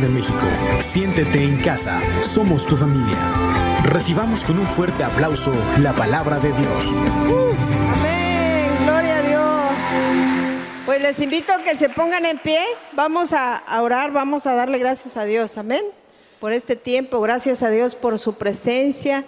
De México. Siéntete en casa, somos tu familia. Recibamos con un fuerte aplauso la palabra de Dios. Amén, gloria a Dios. Pues les invito a que se pongan en pie, vamos a orar, vamos a darle gracias a Dios, amén, por este tiempo, gracias a Dios por su presencia.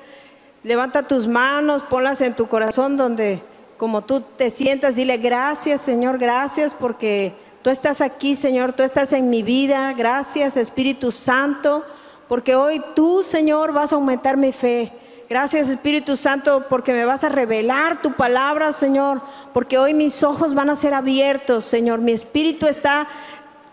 Levanta tus manos, ponlas en tu corazón donde como tú te sientas, dile gracias Señor, gracias porque tú estás aquí Señor, tú estás en mi vida, gracias Espíritu Santo, porque hoy tú Señor vas a aumentar mi fe. Gracias Espíritu Santo porque me vas a revelar tu palabra Señor, porque hoy mis ojos van a ser abiertos Señor, mi espíritu está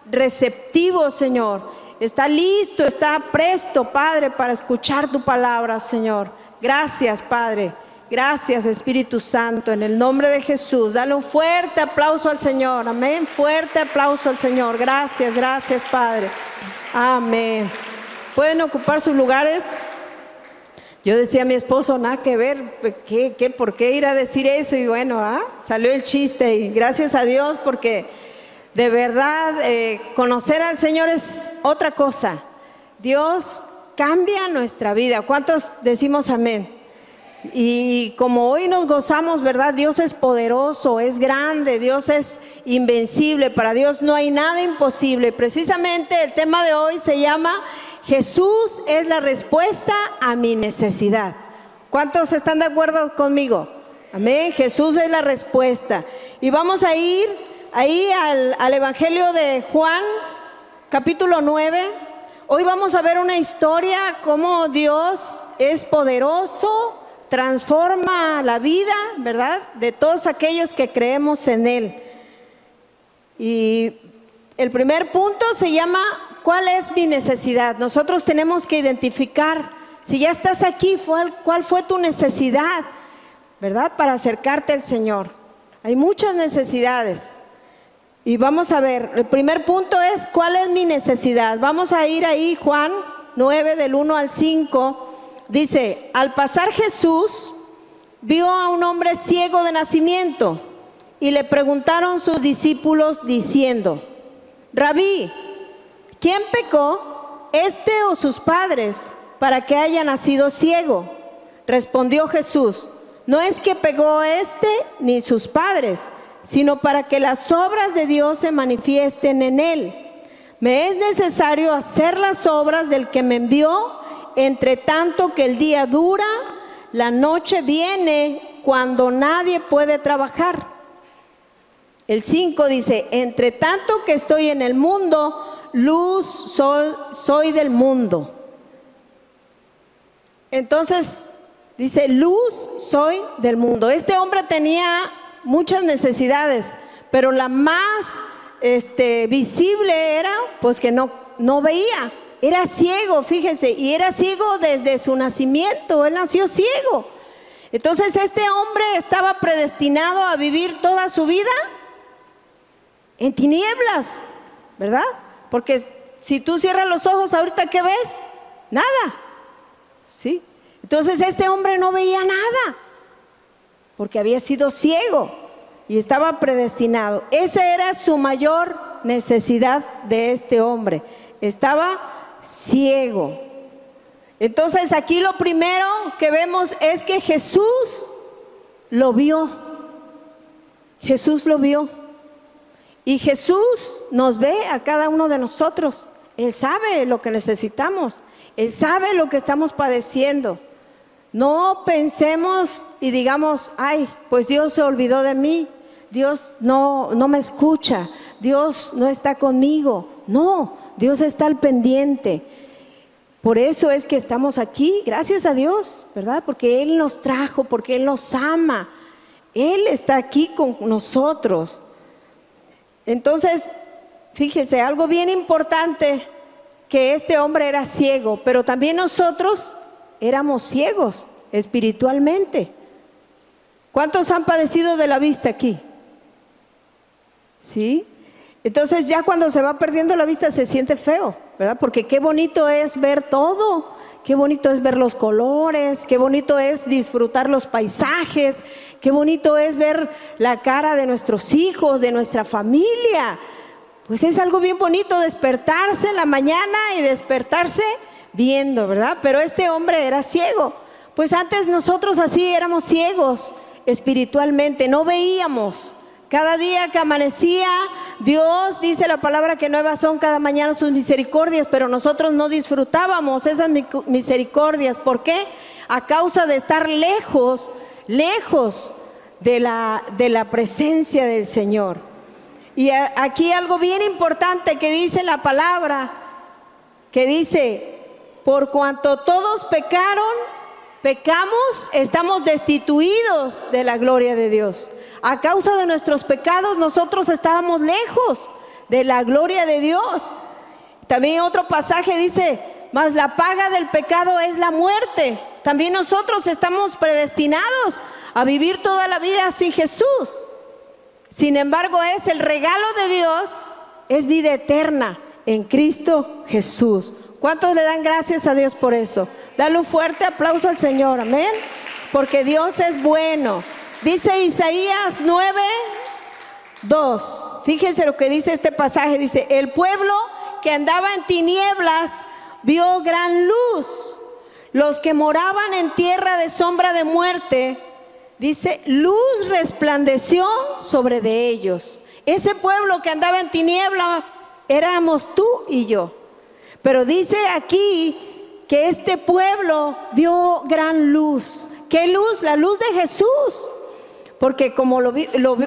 receptivo Señor, está listo, está presto Padre para escuchar tu palabra Señor. Gracias Padre. Gracias Espíritu Santo, en el nombre de Jesús. Dale un fuerte aplauso al Señor. Amén. Fuerte aplauso al Señor. Gracias, gracias Padre. Amén. Pueden ocupar sus lugares. Yo decía a mi esposo, nada que ver, ¿qué, qué, por qué ir a decir eso? Y bueno, ¿ah? salió el chiste y gracias a Dios porque de verdad eh, conocer al Señor es otra cosa. Dios cambia nuestra vida. ¿Cuántos decimos amén? Y como hoy nos gozamos, ¿verdad? Dios es poderoso, es grande, Dios es invencible, para Dios no hay nada imposible. Precisamente el tema de hoy se llama Jesús es la respuesta a mi necesidad. ¿Cuántos están de acuerdo conmigo? Amén, Jesús es la respuesta. Y vamos a ir ahí al, al Evangelio de Juan, capítulo 9. Hoy vamos a ver una historia, cómo Dios es poderoso transforma la vida, ¿verdad? De todos aquellos que creemos en Él. Y el primer punto se llama, ¿cuál es mi necesidad? Nosotros tenemos que identificar, si ya estás aquí, ¿cuál fue tu necesidad? ¿Verdad? Para acercarte al Señor. Hay muchas necesidades. Y vamos a ver, el primer punto es, ¿cuál es mi necesidad? Vamos a ir ahí, Juan 9, del 1 al 5 Dice, al pasar Jesús vio a un hombre ciego de nacimiento y le preguntaron sus discípulos diciendo, Rabí, ¿quién pecó, este o sus padres, para que haya nacido ciego? Respondió Jesús, no es que pegó este ni sus padres, sino para que las obras de Dios se manifiesten en él. Me es necesario hacer las obras del que me envió entre tanto que el día dura, la noche viene cuando nadie puede trabajar. El 5 dice, entre tanto que estoy en el mundo, luz, sol, soy del mundo. Entonces, dice, luz, soy del mundo. Este hombre tenía muchas necesidades, pero la más este, visible era, pues que no, no veía. Era ciego, fíjese, y era ciego desde su nacimiento, él nació ciego. Entonces este hombre estaba predestinado a vivir toda su vida en tinieblas, ¿verdad? Porque si tú cierras los ojos ahorita, ¿qué ves? Nada. ¿Sí? Entonces este hombre no veía nada, porque había sido ciego y estaba predestinado. Esa era su mayor necesidad de este hombre. Estaba ciego. Entonces aquí lo primero que vemos es que Jesús lo vio. Jesús lo vio. Y Jesús nos ve a cada uno de nosotros. Él sabe lo que necesitamos. Él sabe lo que estamos padeciendo. No pensemos y digamos, ay, pues Dios se olvidó de mí. Dios no, no me escucha. Dios no está conmigo. No, Dios está al pendiente. Por eso es que estamos aquí, gracias a Dios, ¿verdad? Porque Él nos trajo, porque Él nos ama. Él está aquí con nosotros. Entonces, fíjese, algo bien importante, que este hombre era ciego, pero también nosotros éramos ciegos espiritualmente. ¿Cuántos han padecido de la vista aquí? ¿Sí? Entonces ya cuando se va perdiendo la vista se siente feo, ¿verdad? Porque qué bonito es ver todo, qué bonito es ver los colores, qué bonito es disfrutar los paisajes, qué bonito es ver la cara de nuestros hijos, de nuestra familia. pues es algo bien bonito despertarse en la mañana y despertarse viendo, ¿verdad? Pero este hombre era ciego. Pues antes nosotros así éramos ciegos espiritualmente, no veíamos. Cada día que amanecía, Dios dice la palabra que nuevas son cada mañana sus misericordias, pero nosotros no disfrutábamos esas misericordias. ¿Por qué? A causa de estar lejos, lejos de la, de la presencia del Señor. Y aquí algo bien importante que dice la palabra, que dice, por cuanto todos pecaron, pecamos, estamos destituidos de la gloria de Dios. A causa de nuestros pecados nosotros estábamos lejos de la gloria de Dios. También otro pasaje dice, mas la paga del pecado es la muerte. También nosotros estamos predestinados a vivir toda la vida sin Jesús. Sin embargo, es el regalo de Dios, es vida eterna en Cristo Jesús. ¿Cuántos le dan gracias a Dios por eso? Dale un fuerte aplauso al Señor, amén. Porque Dios es bueno. Dice Isaías 9, 2. Fíjense lo que dice este pasaje. Dice, el pueblo que andaba en tinieblas vio gran luz. Los que moraban en tierra de sombra de muerte, dice, luz resplandeció sobre de ellos. Ese pueblo que andaba en tinieblas éramos tú y yo. Pero dice aquí que este pueblo vio gran luz. ¿Qué luz? La luz de Jesús. Porque como lo,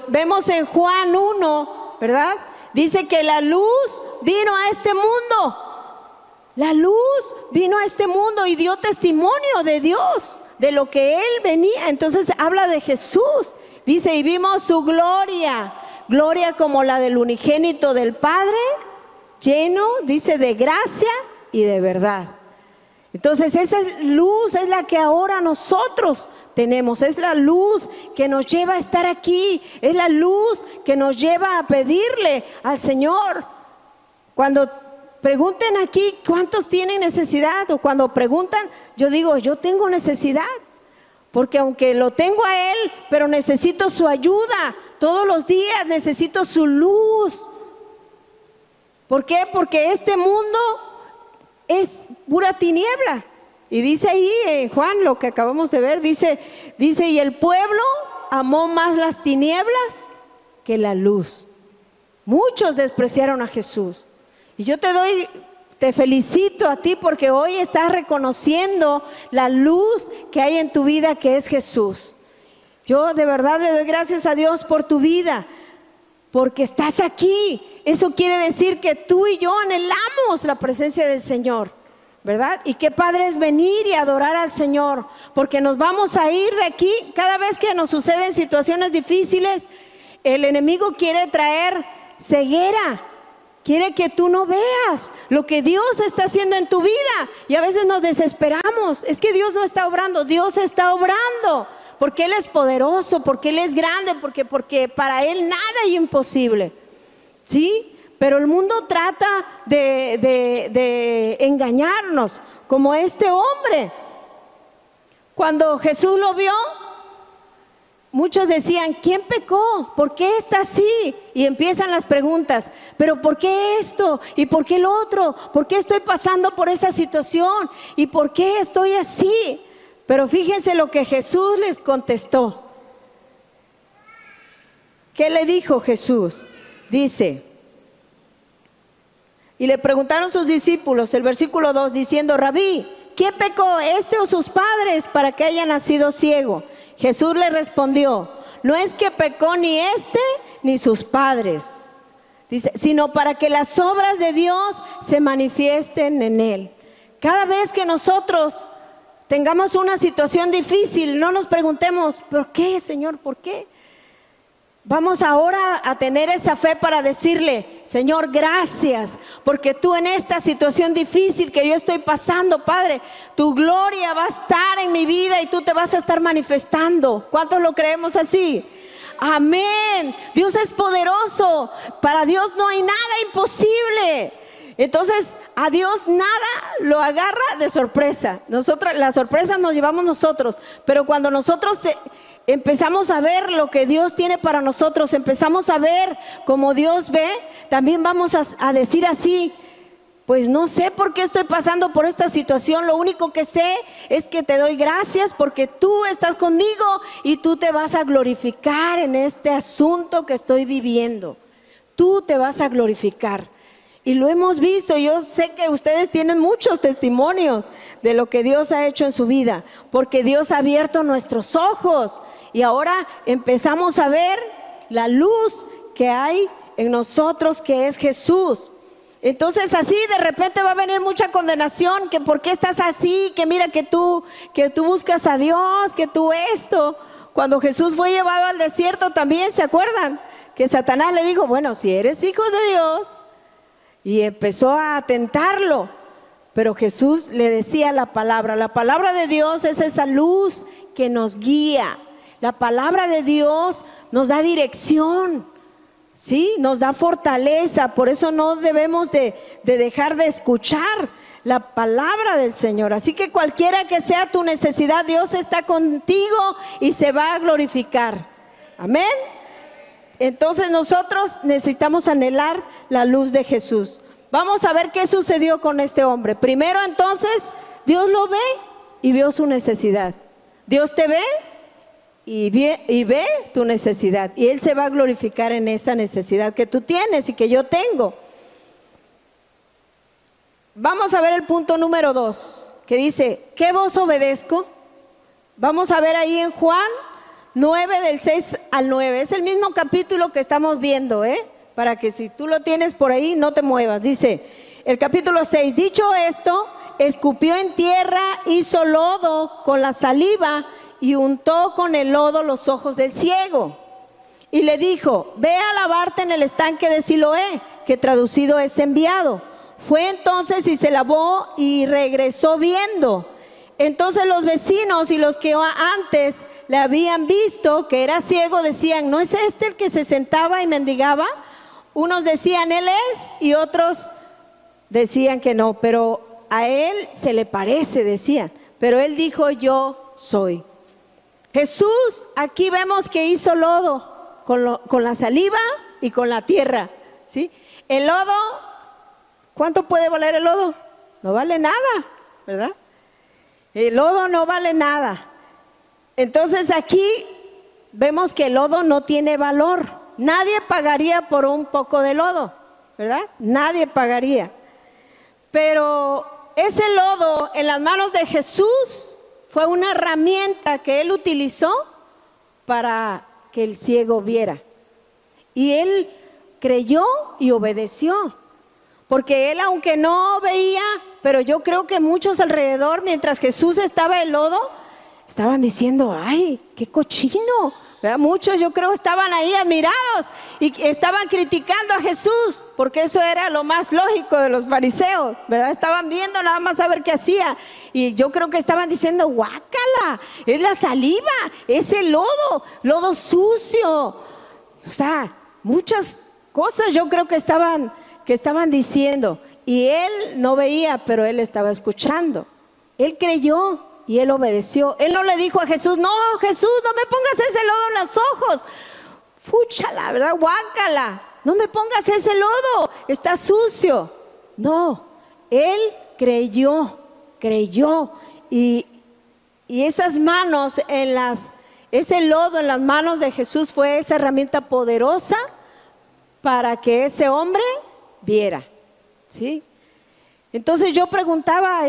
vemos en Juan 1, ¿verdad? Dice que la luz vino a este mundo. La luz vino a este mundo y dio testimonio de Dios, de lo que Él venía. Entonces habla de Jesús. Dice, y vimos su gloria, gloria como la del unigénito del Padre, lleno, dice, de gracia y de verdad. Entonces esa luz es la que ahora nosotros tenemos, es la luz que nos lleva a estar aquí, es la luz que nos lleva a pedirle al Señor. Cuando pregunten aquí cuántos tienen necesidad o cuando preguntan, yo digo, yo tengo necesidad. Porque aunque lo tengo a Él, pero necesito su ayuda todos los días, necesito su luz. ¿Por qué? Porque este mundo es pura tiniebla. Y dice ahí en Juan lo que acabamos de ver, dice, dice, y el pueblo amó más las tinieblas que la luz. Muchos despreciaron a Jesús. Y yo te doy, te felicito a ti porque hoy estás reconociendo la luz que hay en tu vida que es Jesús. Yo de verdad le doy gracias a Dios por tu vida, porque estás aquí. Eso quiere decir que tú y yo anhelamos la presencia del Señor. ¿Verdad? Y qué padre es venir y adorar al Señor, porque nos vamos a ir de aquí cada vez que nos suceden situaciones difíciles. El enemigo quiere traer ceguera, quiere que tú no veas lo que Dios está haciendo en tu vida. Y a veces nos desesperamos, es que Dios no está obrando, Dios está obrando, porque Él es poderoso, porque Él es grande, porque, porque para Él nada es imposible. ¿Sí? Pero el mundo trata de, engañarnos, como este hombre. Cuando Jesús lo vio, muchos decían, ¿quién pecó? ¿Por qué está así? Y empiezan las preguntas, pero ¿por qué esto? ¿Y por qué lo otro? ¿Por qué estoy pasando por esa situación? ¿Y por qué estoy así? Pero fíjense lo que Jesús les contestó. ¿Qué le dijo Jesús? Dice, y le preguntaron sus discípulos, el versículo 2, diciendo, Rabí, ¿quién pecó, este o sus padres, para que haya nacido ciego? Jesús le respondió, no es que pecó ni este ni sus padres, dice, sino para que las obras de Dios se manifiesten en él. Cada vez que nosotros tengamos una situación difícil, no nos preguntemos, ¿por qué, Señor? ¿Por qué? Vamos ahora a tener esa fe para decirle, Señor, gracias, porque tú en esta situación difícil que yo estoy pasando, Padre, tu gloria va a estar en mi vida y tú te vas a estar manifestando. ¿Cuántos lo creemos así? Amén. Dios es poderoso. Para Dios no hay nada imposible. Entonces, a Dios nada lo agarra de sorpresa. Nosotros, la sorpresa nos llevamos nosotros. Pero cuando nosotros empezamos a ver lo que Dios tiene para nosotros, empezamos a ver como Dios ve, también vamos a, a decir así, pues no sé por qué estoy pasando por esta situación, lo único que sé es que te doy gracias porque tú estás conmigo y tú te vas a glorificar en este asunto que estoy viviendo. Tú te vas a glorificar. Y lo hemos visto, yo sé que ustedes tienen muchos testimonios de lo que Dios ha hecho en su vida, porque Dios ha abierto nuestros ojos y ahora empezamos a ver la luz que hay en nosotros, que es Jesús. Entonces así de repente va a venir mucha condenación, que por qué estás así, que mira que tú, que tú buscas a Dios, que tú esto. Cuando Jesús fue llevado al desierto también, ¿se acuerdan? Que Satanás le dijo, bueno, si eres hijo de Dios, y empezó a tentarlo. Pero Jesús le decía la palabra, la palabra de Dios es esa luz que nos guía. La palabra de Dios nos da dirección. ¿sí? Nos da fortaleza, por eso no debemos de, dejar de escuchar la palabra del Señor. Así que cualquiera que sea tu necesidad, Dios está contigo y se va a glorificar. Amén. Entonces nosotros necesitamos anhelar la luz de Jesús. Vamos a ver qué sucedió con este hombre. Primero entonces, Dios lo ve y vio su necesidad. Dios te ve y ve, tu necesidad. Y Él se va a glorificar en esa necesidad que tú tienes y que yo tengo. Vamos a ver el punto número dos, que dice, ¿qué voz obedezco? Vamos a ver ahí en Juan 9 del 6 al 9. Es el mismo capítulo que estamos viendo, ¿eh? Para que si tú lo tienes por ahí, no te muevas. Dice, el capítulo 6, dicho esto, escupió en tierra, hizo lodo con la saliva y untó con el lodo los ojos del ciego. Y le dijo, ve a lavarte en el estanque de Siloé, que traducido es enviado. Fue entonces y se lavó y regresó viendo. Entonces los vecinos y los que antes le habían visto que era ciego decían, ¿no es este el que se sentaba y mendigaba? Unos decían, Él es, y otros decían que no, pero a Él se le parece, decían. Pero Él dijo, yo soy. Jesús aquí vemos que hizo lodo con, la saliva y con la tierra. ¿sí? El lodo, ¿cuánto puede valer el lodo? No vale nada, ¿verdad? El lodo no vale nada. Entonces aquí vemos que el lodo no tiene valor. Nadie pagaría por un poco de lodo, ¿verdad? Nadie pagaría. Pero ese lodo en las manos de Jesús fue una herramienta que él utilizó para que el ciego viera. Y él creyó y obedeció. Porque él, aunque no veía, pero yo creo que muchos alrededor, mientras Jesús estaba en lodo, estaban diciendo, ay, qué cochino, Muchos yo creo estaban ahí admirados y estaban criticando a Jesús, porque eso era lo más lógico de los fariseos, ¿verdad? Estaban viendo nada más a ver qué hacía. Y yo creo que estaban diciendo, guácala, es la saliva, es el lodo, lodo sucio. O sea, muchas cosas yo creo que estaban, que estaban diciendo. Y él no veía, pero él estaba escuchando. Él creyó y él obedeció. Él no le dijo a Jesús, no, Jesús, no me pongas ese lodo en los ojos. Fúchala, ¿verdad? Guácala. No me pongas ese lodo, está sucio. No, él creyó, creyó. Y, y esas manos en las, ese lodo en las manos de Jesús fue esa herramienta poderosa para que ese hombre viera. ¿Sí? Entonces yo preguntaba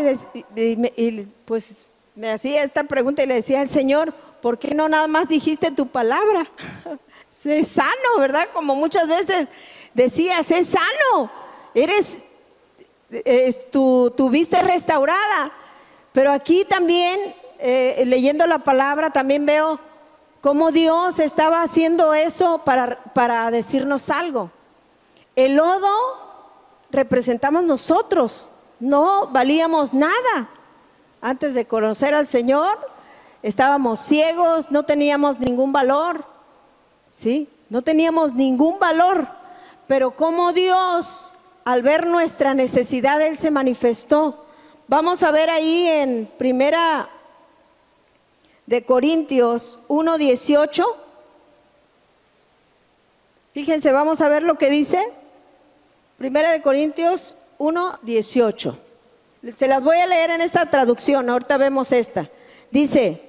y, pues me hacía esta pregunta y le decía al Señor, ¿por qué no nada más dijiste tu palabra? sé sano, ¿verdad? Como muchas veces decías, sé sano, eres, tu, tu, vista restaurada. Pero aquí también, eh, leyendo la palabra, también veo cómo Dios estaba haciendo eso para, para decirnos algo. El lodo representamos nosotros, no valíamos nada antes de conocer al Señor, estábamos ciegos, no teníamos ningún valor, ¿sí? No teníamos ningún valor, pero como Dios, al ver nuestra necesidad, Él se manifestó. Vamos a ver ahí en primera de Corintios 1.18. Fíjense, vamos a ver lo que dice. Primera de Corintios 1.18. Se las voy a leer en esta traducción, ahorita vemos esta. Dice,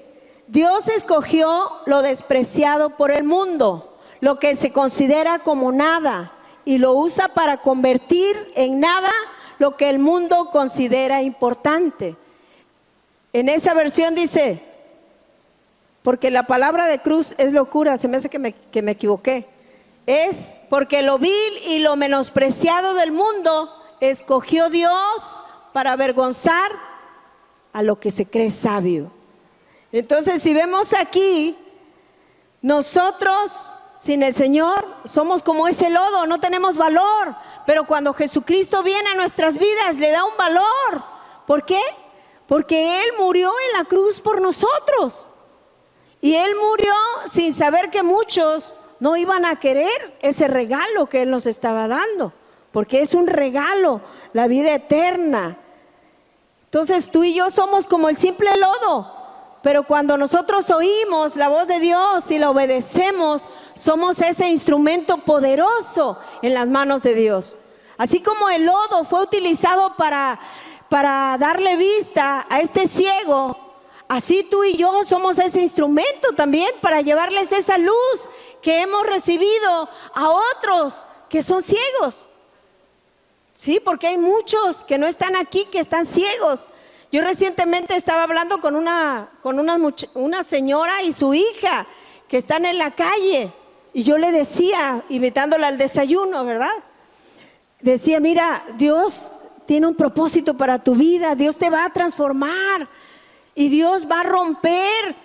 Dios escogió lo despreciado por el mundo, lo que se considera como nada, y lo usa para convertir en nada lo que el mundo considera importante. En esa versión dice, porque la palabra de cruz es locura, se me hace que me, que me equivoqué. Es porque lo vil y lo menospreciado del mundo escogió Dios para avergonzar a lo que se cree sabio. Entonces, si vemos aquí, nosotros sin el Señor somos como ese lodo, no tenemos valor. Pero cuando Jesucristo viene a nuestras vidas, le da un valor. ¿Por qué? Porque Él murió en la cruz por nosotros. Y Él murió sin saber que muchos no iban a querer ese regalo que Él nos estaba dando. Porque es un regalo, la vida eterna. Entonces tú y yo somos como el simple lodo. Pero cuando nosotros oímos la voz de Dios y la obedecemos, somos ese instrumento poderoso en las manos de Dios. Así como el lodo fue utilizado para, para darle vista a este ciego, así tú y yo somos ese instrumento también para llevarles esa luz que hemos recibido a otros que son ciegos. Sí, porque hay muchos que no están aquí, que están ciegos. Yo recientemente estaba hablando con una, con una, señora y su hija que están en la calle. Y yo le decía, invitándola al desayuno, ¿verdad? Decía, mira, Dios tiene un propósito para tu vida, Dios te va a transformar y Dios va a romper.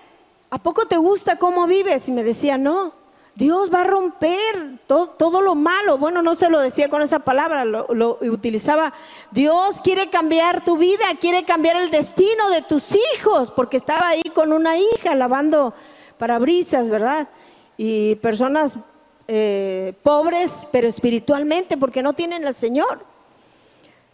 ¿A poco te gusta cómo vives? Y me decía, no, Dios va a romper todo, lo malo. Bueno, no se lo decía con esa palabra, lo, utilizaba. Dios quiere cambiar tu vida, quiere cambiar el destino de tus hijos, porque estaba ahí con una hija lavando parabrisas, ¿verdad? Y personas eh, pobres, pero espiritualmente, porque no tienen al Señor.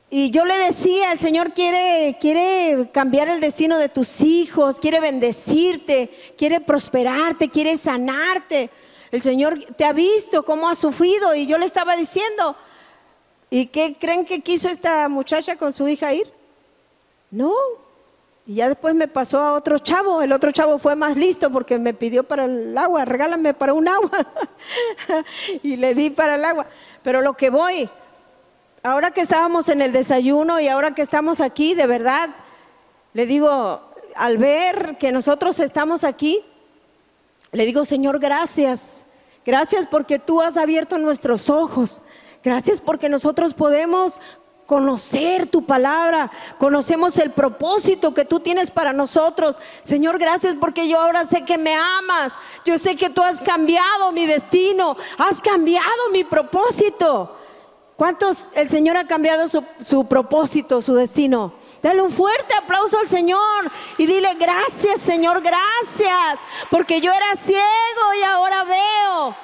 Y yo le decía, el Señor quiere, quiere cambiar el destino de tus hijos, quiere bendecirte, quiere prosperarte, quiere sanarte. El Señor te ha visto cómo ha sufrido y yo le estaba diciendo, ¿y qué creen que quiso esta muchacha con su hija ir? No. Y ya después me pasó a otro chavo, el otro chavo fue más listo porque me pidió para el agua, regálame para un agua. y le di para el agua. Pero lo que voy, ahora que estábamos en el desayuno y ahora que estamos aquí, de verdad, le digo, al ver que nosotros estamos aquí, le digo, Señor, gracias. Gracias porque tú has abierto nuestros ojos. Gracias porque nosotros podemos conocer tu palabra, conocemos el propósito que tú tienes para nosotros. Señor, gracias porque yo ahora sé que me amas. Yo sé que tú has cambiado mi destino, has cambiado mi propósito. ¿Cuántos el Señor ha cambiado su, propósito, su destino? Dale un fuerte aplauso al Señor y dile gracias Señor, gracias, porque yo era ciego y ahora veo.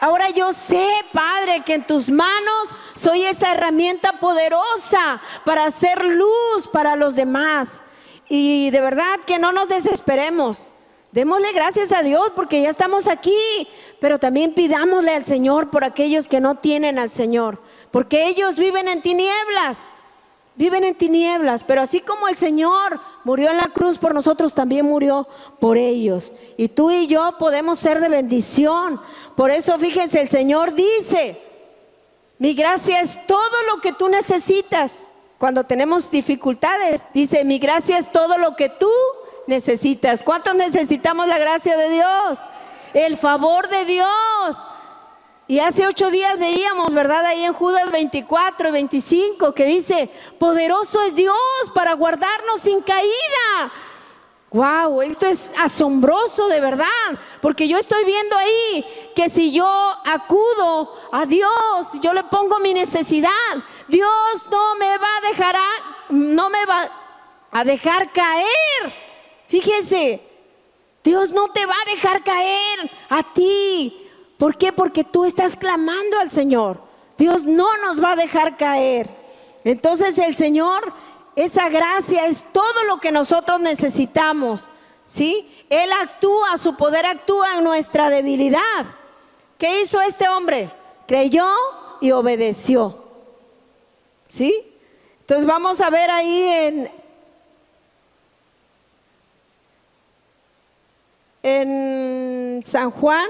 Ahora yo sé, Padre, que en tus manos soy esa herramienta poderosa para hacer luz para los demás. Y de verdad que no nos desesperemos. Démosle gracias a Dios porque ya estamos aquí, pero también pidámosle al Señor por aquellos que no tienen al Señor, porque ellos viven en tinieblas viven en tinieblas, pero así como el Señor murió en la cruz por nosotros, también murió por ellos. Y tú y yo podemos ser de bendición. Por eso fíjense, el Señor dice, mi gracia es todo lo que tú necesitas. Cuando tenemos dificultades, dice, mi gracia es todo lo que tú necesitas. ¿Cuántos necesitamos la gracia de Dios? El favor de Dios. Y hace ocho días veíamos, ¿verdad? Ahí en Judas 24 y 25, que dice, poderoso es Dios para guardarnos sin caída. Wow, esto es asombroso de verdad, porque yo estoy viendo ahí que si yo acudo a Dios, yo le pongo mi necesidad, Dios no me va a dejar, no me va a dejar caer. Fíjese, Dios no te va a dejar caer a ti, ¿Por qué? Porque tú estás clamando al Señor. Dios no nos va a dejar caer. Entonces el Señor, esa gracia es todo lo que nosotros necesitamos. ¿sí? Él actúa, su poder actúa en nuestra debilidad. ¿Qué hizo este hombre? Creyó y obedeció. ¿Sí? Entonces vamos a ver ahí en, en San Juan.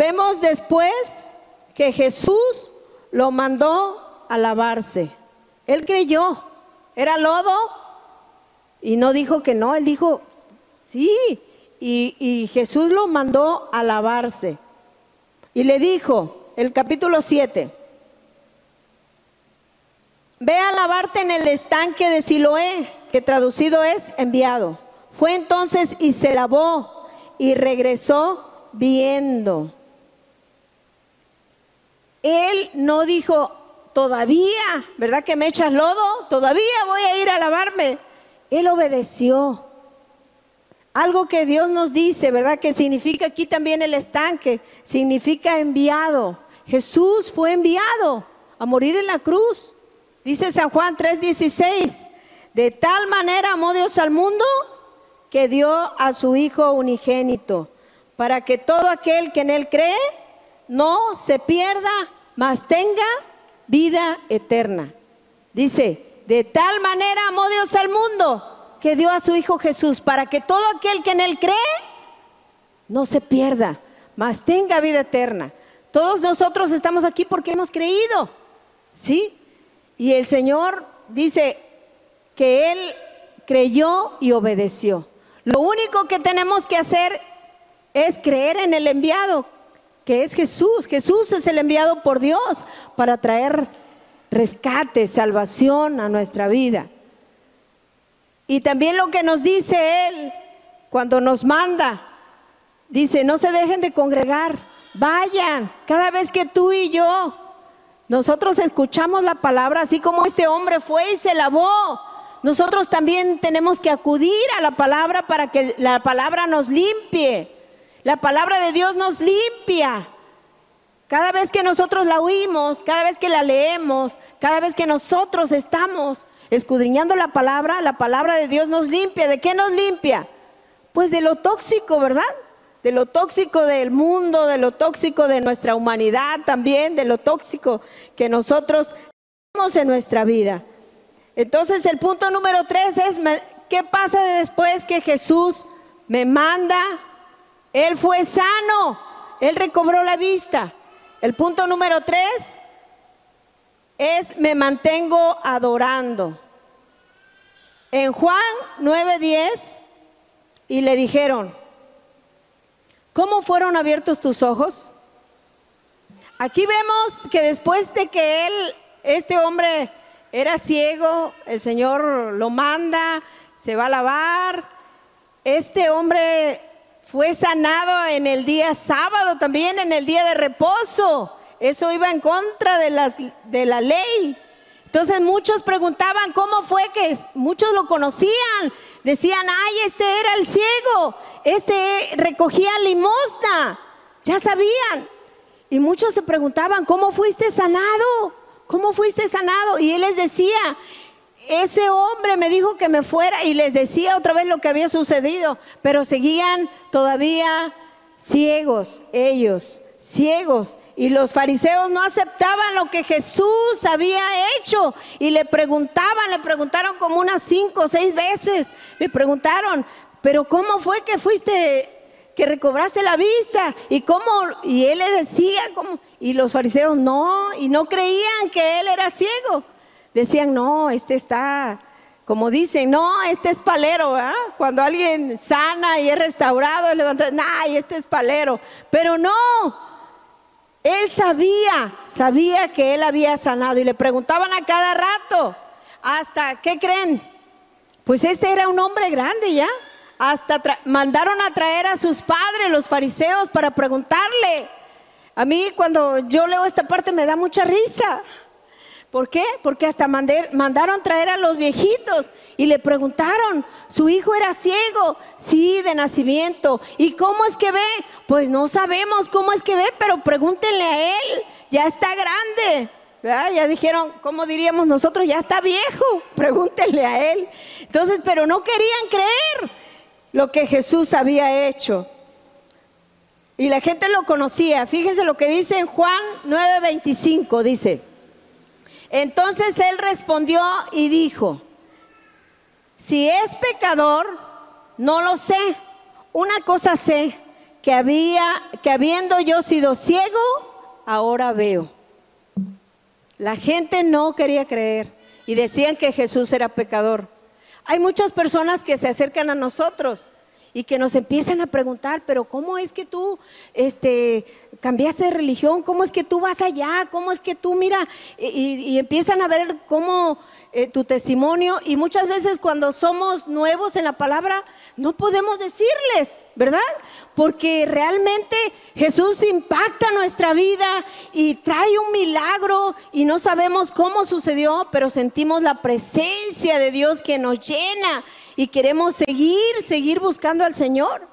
Vemos después que Jesús lo mandó a lavarse. Él creyó, era lodo y no dijo que no, él dijo, sí, y, Jesús lo mandó a lavarse. Y le dijo, el capítulo 7, ve a lavarte en el estanque de Siloé, que traducido es enviado. Fue entonces y se lavó y regresó viendo. Él no dijo, todavía, ¿verdad que me echas lodo? Todavía voy a ir a lavarme. Él obedeció. Algo que Dios nos dice, ¿verdad? Que significa aquí también el estanque, significa enviado. Jesús fue enviado a morir en la cruz. Dice San Juan 3:16, de tal manera amó Dios al mundo que dio a su Hijo unigénito, para que todo aquel que en Él cree no se pierda, mas tenga vida eterna. Dice, de tal manera amó Dios al mundo que dio a su Hijo Jesús, para que todo aquel que en Él cree no se pierda, mas tenga vida eterna. Todos nosotros estamos aquí porque hemos creído, ¿sí? Y el Señor dice que Él creyó y obedeció. Lo único que tenemos que hacer es creer en el enviado, es Jesús. Jesús es el enviado por Dios para traer rescate, salvación a nuestra vida. Y también lo que nos dice Él cuando nos manda, dice, no se dejen de congregar, vayan, cada vez que tú y yo, nosotros escuchamos la palabra, así como este hombre fue y se lavó, nosotros también tenemos que acudir a la palabra para que la palabra nos limpie. La palabra de Dios nos limpia. Cada vez que nosotros la oímos, cada vez que la leemos, cada vez que nosotros estamos escudriñando la palabra, la palabra de Dios nos limpia. ¿De qué nos limpia? Pues de lo tóxico, ¿verdad? De lo tóxico del mundo, de lo tóxico de nuestra humanidad también, de lo tóxico que nosotros tenemos en nuestra vida. Entonces el punto número tres es, ¿qué pasa después que Jesús me manda él fue sano, él recobró la vista. El punto número tres es me mantengo adorando. En Juan 9:10 y le dijeron, ¿cómo fueron abiertos tus ojos? Aquí vemos que después de que él, este hombre era ciego, el Señor lo manda, se va a lavar, este hombre fue sanado en el día sábado, también en el día de reposo. Eso iba en contra de, las, de la ley. Entonces muchos preguntaban cómo fue que muchos lo conocían. Decían, ay, este era el ciego, este recogía limosna. Ya sabían. Y muchos se preguntaban, ¿cómo fuiste sanado? ¿Cómo fuiste sanado? Y él les decía, ese hombre me dijo que me fuera y les decía otra vez lo que había sucedido, pero seguían todavía ciegos, ellos, ciegos. Y los fariseos no aceptaban lo que Jesús había hecho. Y le preguntaban, le preguntaron como unas cinco o seis veces. Le preguntaron, pero ¿cómo fue que fuiste, que recobraste la vista? Y cómo, y él le decía, ¿cómo? Y los fariseos no, y no creían que él era ciego decían, no, este está, como dicen, no, este es palero. Cuando alguien sana y es restaurado, levanta, nah, este es palero. Pero no, él sabía, sabía que él había sanado y le preguntaban a cada rato, hasta, ¿qué creen? Pues este era un hombre grande ya. Hasta mandaron a traer a sus padres, los fariseos, para preguntarle. A mí cuando yo leo esta parte me da mucha risa. ¿Por qué? Porque hasta mandaron traer a los viejitos y le preguntaron, su hijo era ciego, sí, de nacimiento. ¿Y cómo es que ve? Pues no sabemos cómo es que ve, pero pregúntenle a él, ya está grande. Ya dijeron, ¿cómo diríamos nosotros? Ya está viejo, pregúntenle a él. Entonces, pero no querían creer lo que Jesús había hecho. Y la gente lo conocía. Fíjense lo que dice en Juan 9:25, dice. Entonces él respondió y dijo, si es pecador, no lo sé. Una cosa sé, que había que habiendo yo sido ciego, ahora veo. La gente no quería creer y decían que Jesús era pecador. Hay muchas personas que se acercan a nosotros y que nos empiezan a preguntar, pero ¿cómo es que tú este, cambiaste de religión? ¿Cómo es que tú vas allá? ¿Cómo es que tú, mira? Y, empiezan a ver cómo eh, tu testimonio y muchas veces cuando somos nuevos en la palabra no podemos decirles, ¿verdad? Porque realmente Jesús impacta nuestra vida y trae un milagro y no sabemos cómo sucedió, pero sentimos la presencia de Dios que nos llena y queremos seguir, seguir buscando al Señor.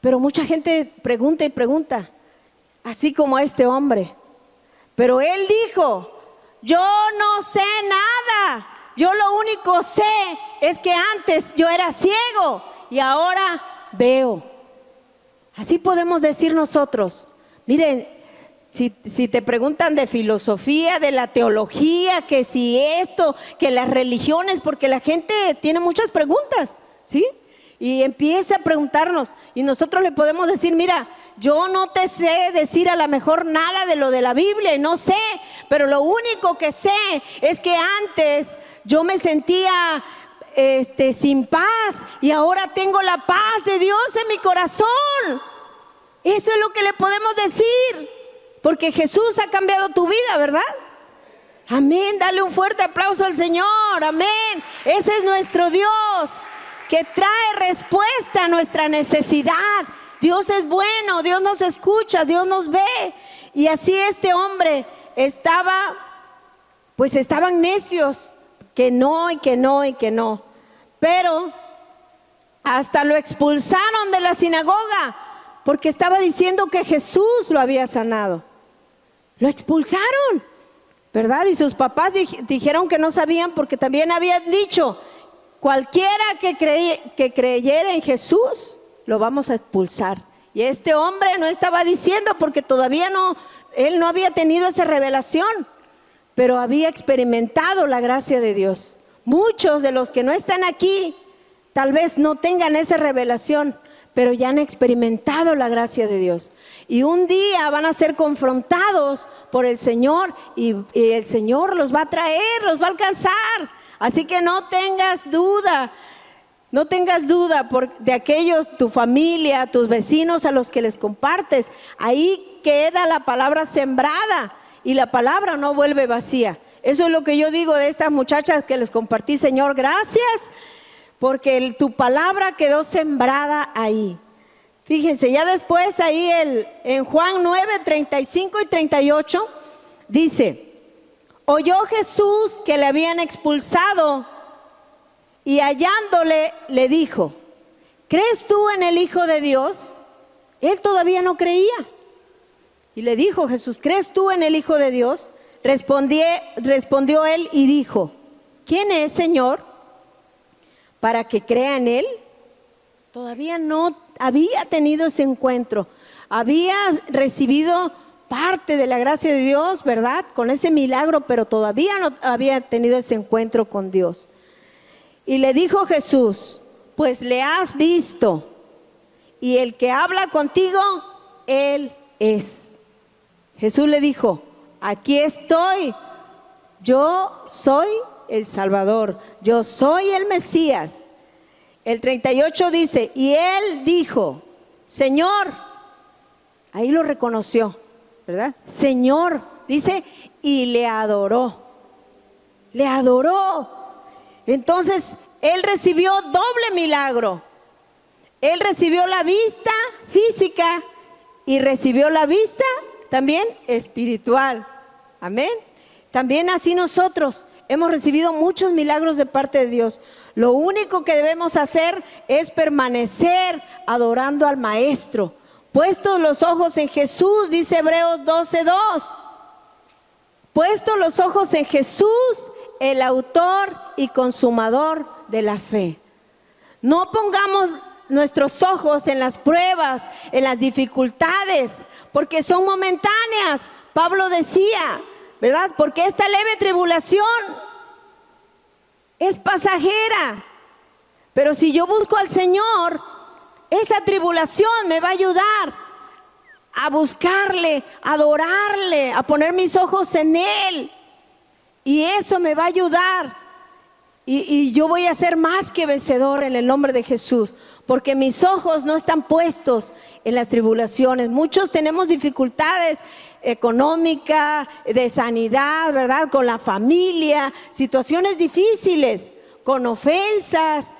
Pero mucha gente pregunta y pregunta, así como a este hombre. Pero él dijo, yo no sé nada, yo lo único sé es que antes yo era ciego y ahora veo. Así podemos decir nosotros. Miren, si, te preguntan de filosofía, de la teología, que si esto, que las religiones, porque la gente tiene muchas preguntas, ¿sí? Y empieza a preguntarnos y nosotros le podemos decir, mira, yo no te sé decir a lo mejor nada de lo de la Biblia, no sé, pero lo único que sé es que antes yo me sentía este, sin paz y ahora tengo la paz de Dios en mi corazón. Eso es lo que le podemos decir. Porque Jesús ha cambiado tu vida, ¿verdad? Amén, dale un fuerte aplauso al Señor, amén. Ese es nuestro Dios que trae respuesta a nuestra necesidad. Dios es bueno, Dios nos escucha, Dios nos ve. Y así este hombre estaba, pues estaban necios, que no y que no y que no. Pero hasta lo expulsaron de la sinagoga porque estaba diciendo que Jesús lo había sanado. Lo expulsaron, ¿verdad? Y sus papás dijeron que no sabían porque también habían dicho, cualquiera que, que creyera en Jesús, lo vamos a expulsar. Y este hombre no estaba diciendo porque todavía no, él no había tenido esa revelación, pero había experimentado la gracia de Dios. Muchos de los que no están aquí tal vez no tengan esa revelación, pero ya han experimentado la gracia de Dios. Y un día van a ser confrontados por el Señor y, el Señor los va a traer, los va a alcanzar. Así que no tengas duda, no tengas duda de aquellos, tu familia, tus vecinos a los que les compartes. Ahí queda la palabra sembrada y la palabra no vuelve vacía. Eso es lo que yo digo de estas muchachas que les compartí, Señor, gracias, porque tu palabra quedó sembrada ahí. Fíjense, ya después ahí el, en Juan 9, 35 y 38 dice, oyó Jesús que le habían expulsado y hallándole le dijo, ¿crees tú en el Hijo de Dios? Él todavía no creía. Y le dijo Jesús, ¿crees tú en el Hijo de Dios? Respondió, respondió él y dijo, ¿quién es Señor? Para que crea en él. Todavía no había tenido ese encuentro, había recibido parte de la gracia de Dios, ¿verdad? Con ese milagro, pero todavía no había tenido ese encuentro con Dios. Y le dijo Jesús, pues le has visto, y el que habla contigo, Él es. Jesús le dijo, aquí estoy, yo soy el Salvador, yo soy el Mesías. El 38 dice, y él dijo, Señor, ahí lo reconoció, ¿verdad? Señor, dice, y le adoró, le adoró. Entonces, él recibió doble milagro. Él recibió la vista física y recibió la vista también espiritual. Amén. También así nosotros hemos recibido muchos milagros de parte de Dios. Lo único que debemos hacer es permanecer adorando al Maestro. Puestos los ojos en Jesús, dice Hebreos 12:2. puesto los ojos en Jesús, el autor y consumador de la fe. No pongamos nuestros ojos en las pruebas, en las dificultades, porque son momentáneas. Pablo decía, ¿verdad? Porque esta leve tribulación es pasajera. Pero si yo busco al Señor, esa tribulación me va a ayudar a buscarle, a adorarle, a poner mis ojos en Él. Y eso me va a ayudar. Y, yo voy a ser más que vencedor en el nombre de Jesús, porque mis ojos no están puestos en las tribulaciones. Muchos tenemos dificultades económicas, de sanidad, ¿verdad? Con la familia, situaciones difíciles, con ofensas,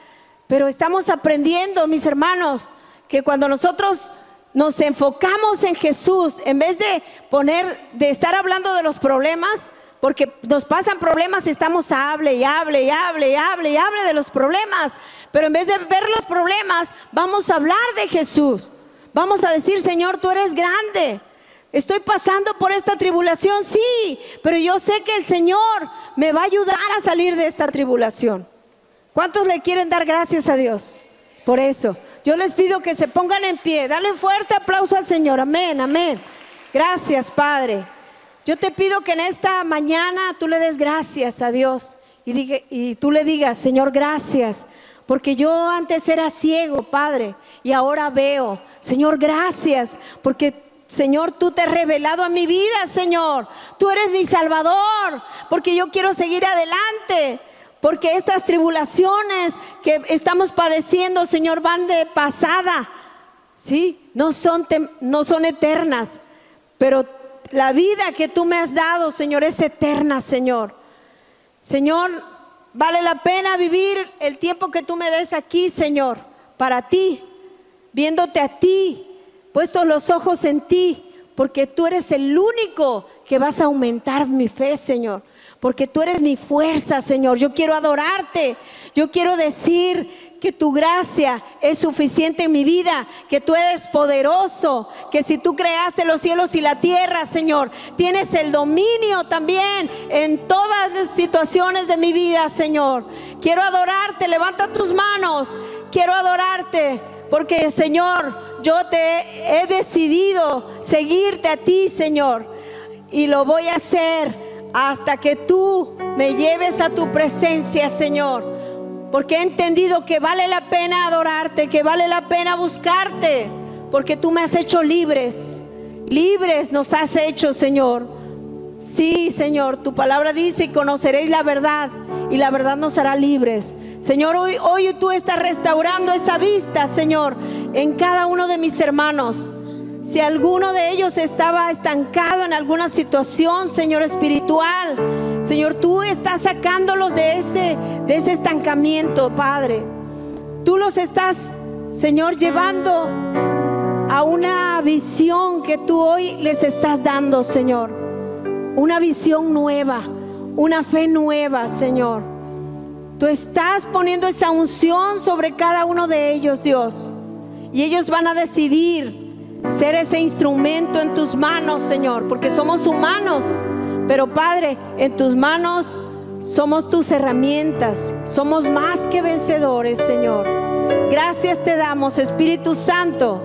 pero estamos aprendiendo, mis hermanos, que cuando nosotros nos enfocamos en Jesús, en vez de poner, de estar hablando de los problemas, porque nos pasan problemas y estamos hable y hable y hable y hable y hable de los problemas, pero en vez de ver los problemas, vamos a hablar de Jesús. Vamos a decir, Señor, tú eres grande. Estoy pasando por esta tribulación, sí, pero yo sé que el Señor me va a ayudar a salir de esta tribulación. ¿Cuántos le quieren dar gracias a Dios por eso? Yo les pido que se pongan en pie. Dale un fuerte aplauso al Señor. Amén, amén. Gracias, Padre. Yo te pido que en esta mañana tú le des gracias a Dios y, tú le digas, Señor, gracias. Porque yo antes era ciego, Padre, y ahora veo. Señor, gracias. Porque Señor, tú te has revelado a mi vida, Señor. Tú eres mi Salvador, porque yo quiero seguir adelante. Porque estas tribulaciones que estamos padeciendo, Señor, van de pasada. Sí, no son, no son eternas. Pero la vida que tú me has dado, Señor, es eterna, Señor. Señor, vale la pena vivir el tiempo que tú me des aquí, Señor, para ti, viéndote a ti, puestos los ojos en ti, porque tú eres el único que vas a aumentar mi fe, Señor porque tú eres mi fuerza, Señor. Yo quiero adorarte. Yo quiero decir que tu gracia es suficiente en mi vida, que tú eres poderoso, que si tú creaste los cielos y la tierra, Señor, tienes el dominio también en todas las situaciones de mi vida, Señor. Quiero adorarte, levanta tus manos, quiero adorarte, porque, Señor, yo te he decidido seguirte a ti, Señor, y lo voy a hacer hasta que tú me lleves a tu presencia, Señor. Porque he entendido que vale la pena adorarte, que vale la pena buscarte, porque tú me has hecho libres. Libres nos has hecho, Señor. Sí, Señor, tu palabra dice conoceréis la verdad y la verdad nos hará libres. Señor, hoy, hoy tú estás restaurando esa vista, Señor, en cada uno de mis hermanos. Si alguno de ellos estaba estancado en alguna situación, Señor espiritual, Señor, tú estás sacándolos de ese, de ese estancamiento, Padre. Tú los estás, Señor, llevando a una visión que tú hoy les estás dando, Señor. Una visión nueva, una fe nueva, Señor. Tú estás poniendo esa unción sobre cada uno de ellos, Dios. Y ellos van a decidir ser ese instrumento en tus manos, Señor, porque somos humanos. Pero Padre, en tus manos somos tus herramientas. Somos más que vencedores, Señor. Gracias te damos, Espíritu Santo,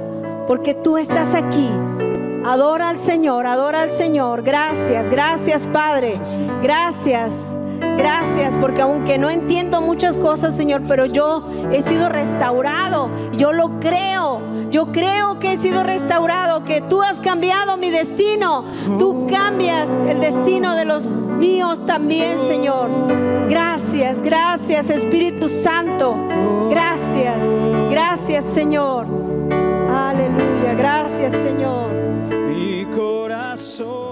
porque tú estás aquí. Adora al Señor, adora al Señor. Gracias, gracias Padre. Gracias. Gracias, porque aunque no entiendo muchas cosas, Señor, pero yo he sido restaurado. Yo lo creo. Yo creo que he sido restaurado, que tú has cambiado mi destino. Tú cambias el destino de los míos también, Señor. Gracias, gracias, Espíritu Santo. Gracias, gracias, Señor. Aleluya, gracias, Señor. Mi corazón